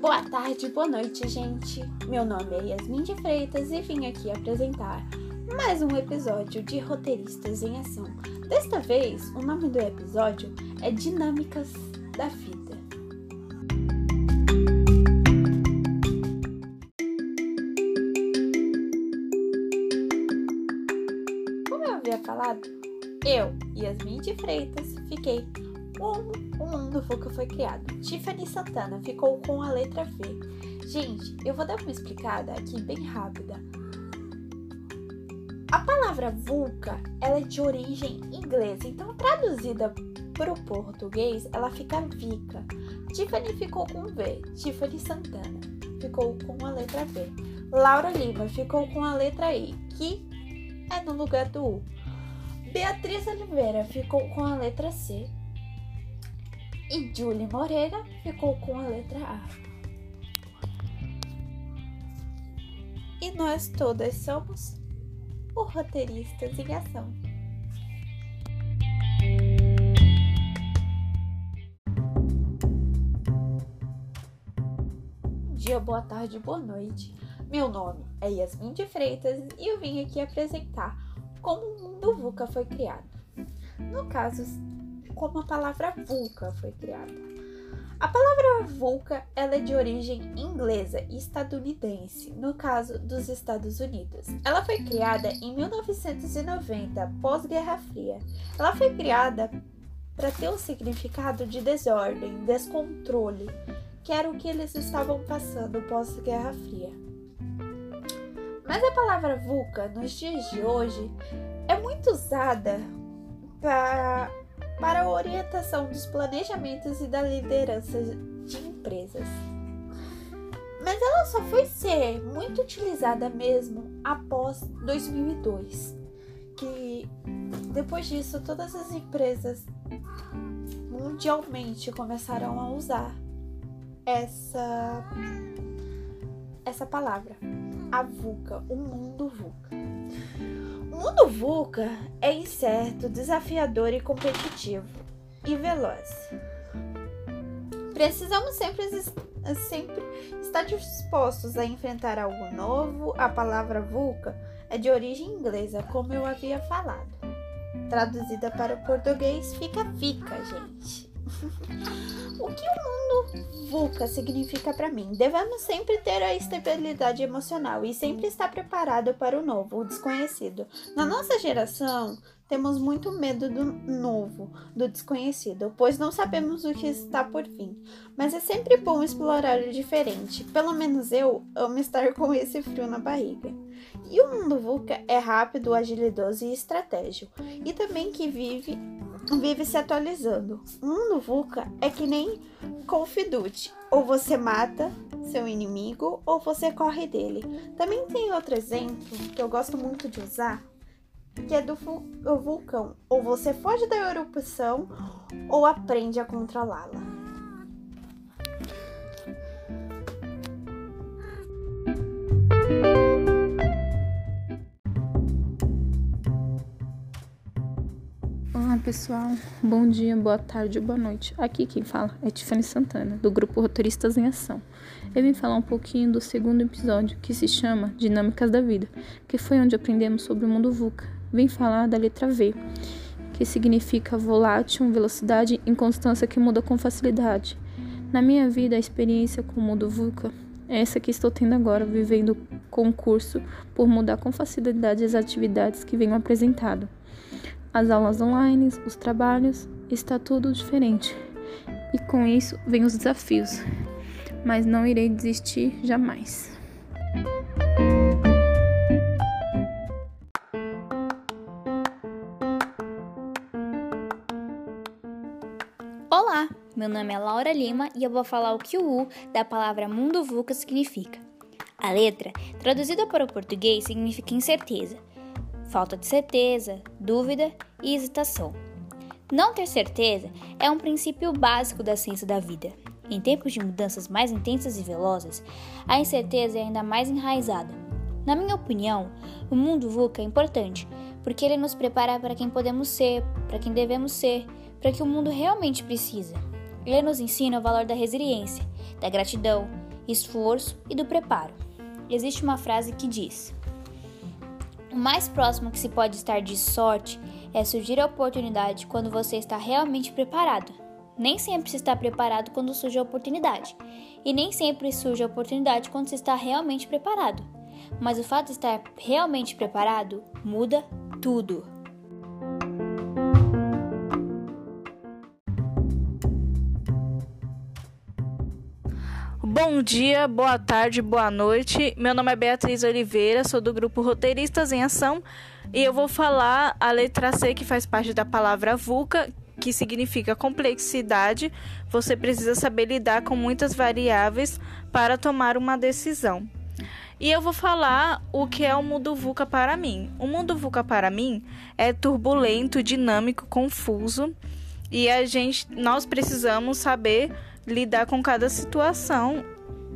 boa tarde, boa noite, gente. Meu nome é Yasmin de Freitas e vim aqui apresentar mais um episódio de Roteiristas em Ação. Desta vez, o nome do episódio é Dinâmicas da Vida. Como eu havia falado, eu, Yasmin de Freitas, fiquei como o mundo VUCA foi criado. Tiffany Santana ficou com a letra V. Gente, eu vou dar uma explicada aqui bem rápida. A palavra VUCA ela é de origem inglesa, então traduzida para o português ela fica Vica. Tiffany ficou com V. Tiffany Santana ficou com a letra V. Laura Lima ficou com a letra I, que é no lugar do U. Beatriz Oliveira ficou com a letra C e Julie Moreira ficou com a letra A. E nós todas somos o Roteiristas em Ação. Bom dia, boa tarde, boa noite. Meu nome é Yasmin de Freitas e eu vim aqui apresentar como o mundo VUCA foi criado. No caso, como a palavra vulca foi criada. A palavra vulca ela é de origem inglesa e estadunidense, no caso dos Estados Unidos. Ela foi criada em 1990, pós-Guerra Fria. Ela foi criada para ter um significado de desordem, descontrole, que era o que eles estavam passando pós-Guerra Fria. Mas a palavra vulca nos dias de hoje é muito usada para para a orientação dos planejamentos e da liderança de empresas. Mas ela só foi ser muito utilizada mesmo após 2002, que depois disso todas as empresas mundialmente começaram a usar essa essa palavra, a VUCA, o mundo VUCA. Mundo VUCA é incerto, desafiador e competitivo e veloz. Precisamos sempre, sempre estar dispostos a enfrentar algo novo. A palavra VUCA é de origem inglesa, como eu havia falado. Traduzida para o português, fica fica, gente. o que o mundo VUCA significa para mim? Devemos sempre ter a estabilidade emocional e sempre estar preparado para o novo, o desconhecido. Na nossa geração, temos muito medo do novo, do desconhecido, pois não sabemos o que está por vir. Mas é sempre bom explorar o diferente. Pelo menos eu amo estar com esse frio na barriga. E o mundo VUCA é rápido, agilidoso e estratégico, e também que vive vive se atualizando. O mundo VUCA é que nem Duty. Ou você mata seu inimigo ou você corre dele. Também tem outro exemplo que eu gosto muito de usar, que é do vulcão. Ou você foge da erupção ou aprende a controlá-la. Pessoal, bom dia, boa tarde, boa noite. Aqui quem fala é Tiffany Santana, do grupo Roteiristas em Ação. Eu vim falar um pouquinho do segundo episódio, que se chama Dinâmicas da Vida, que foi onde aprendemos sobre o mundo VUCA. Vim falar da letra V, que significa volátil, velocidade, inconstância que muda com facilidade. Na minha vida, a experiência com o mundo VUCA é essa que estou tendo agora, vivendo concurso por mudar com facilidade as atividades que venho apresentado as aulas online, os trabalhos, está tudo diferente. E com isso vem os desafios. Mas não irei desistir jamais. Olá, meu nome é Laura Lima e eu vou falar o que o U da palavra mundo VUCA significa. A letra, traduzida para o português, significa incerteza falta de certeza, dúvida e hesitação. Não ter certeza é um princípio básico da ciência da vida. Em tempos de mudanças mais intensas e velozes, a incerteza é ainda mais enraizada. Na minha opinião, o mundo VUCA é importante, porque ele nos prepara para quem podemos ser, para quem devemos ser, para que o mundo realmente precisa. Ele nos ensina o valor da resiliência, da gratidão esforço e do preparo. Existe uma frase que diz: O mais próximo que se pode estar de sorte é surgir a oportunidade quando você está realmente preparado. Nem sempre se está preparado quando surge a oportunidade, e nem sempre surge a oportunidade quando se está realmente preparado. Mas o fato de estar realmente preparado muda tudo. Bom dia, boa tarde, boa noite. Meu nome é Beatriz Oliveira, sou do grupo Roteiristas em Ação e eu vou falar a letra C, que faz parte da palavra VUCA, que significa complexidade. Você precisa saber lidar com muitas variáveis para tomar uma decisão. E eu vou falar o que é o mundo VUCA para mim. O mundo VUCA para mim é turbulento, dinâmico, confuso e a gente nós precisamos saber lidar com cada situação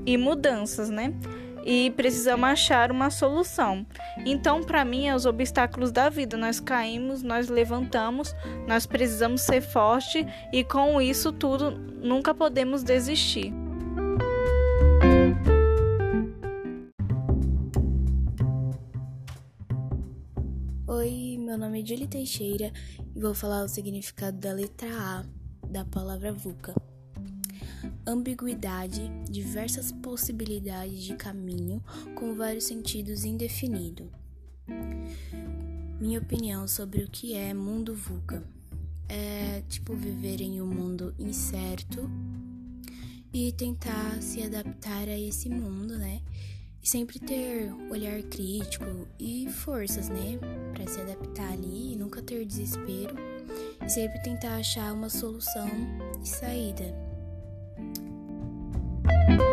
e mudanças, né? E precisamos achar uma solução. Então, para mim, é os obstáculos da vida. Nós caímos, nós levantamos, nós precisamos ser forte e com isso tudo nunca podemos desistir. Oi, meu nome é Julie Teixeira e vou falar o significado da letra A da palavra VUCA ambiguidade, diversas possibilidades de caminho com vários sentidos indefinido. Minha opinião sobre o que é mundo VUCA é tipo viver em um mundo incerto e tentar se adaptar a esse mundo, né? E sempre ter olhar crítico e forças, né, para se adaptar ali e nunca ter desespero e sempre tentar achar uma solução e saída Thank you.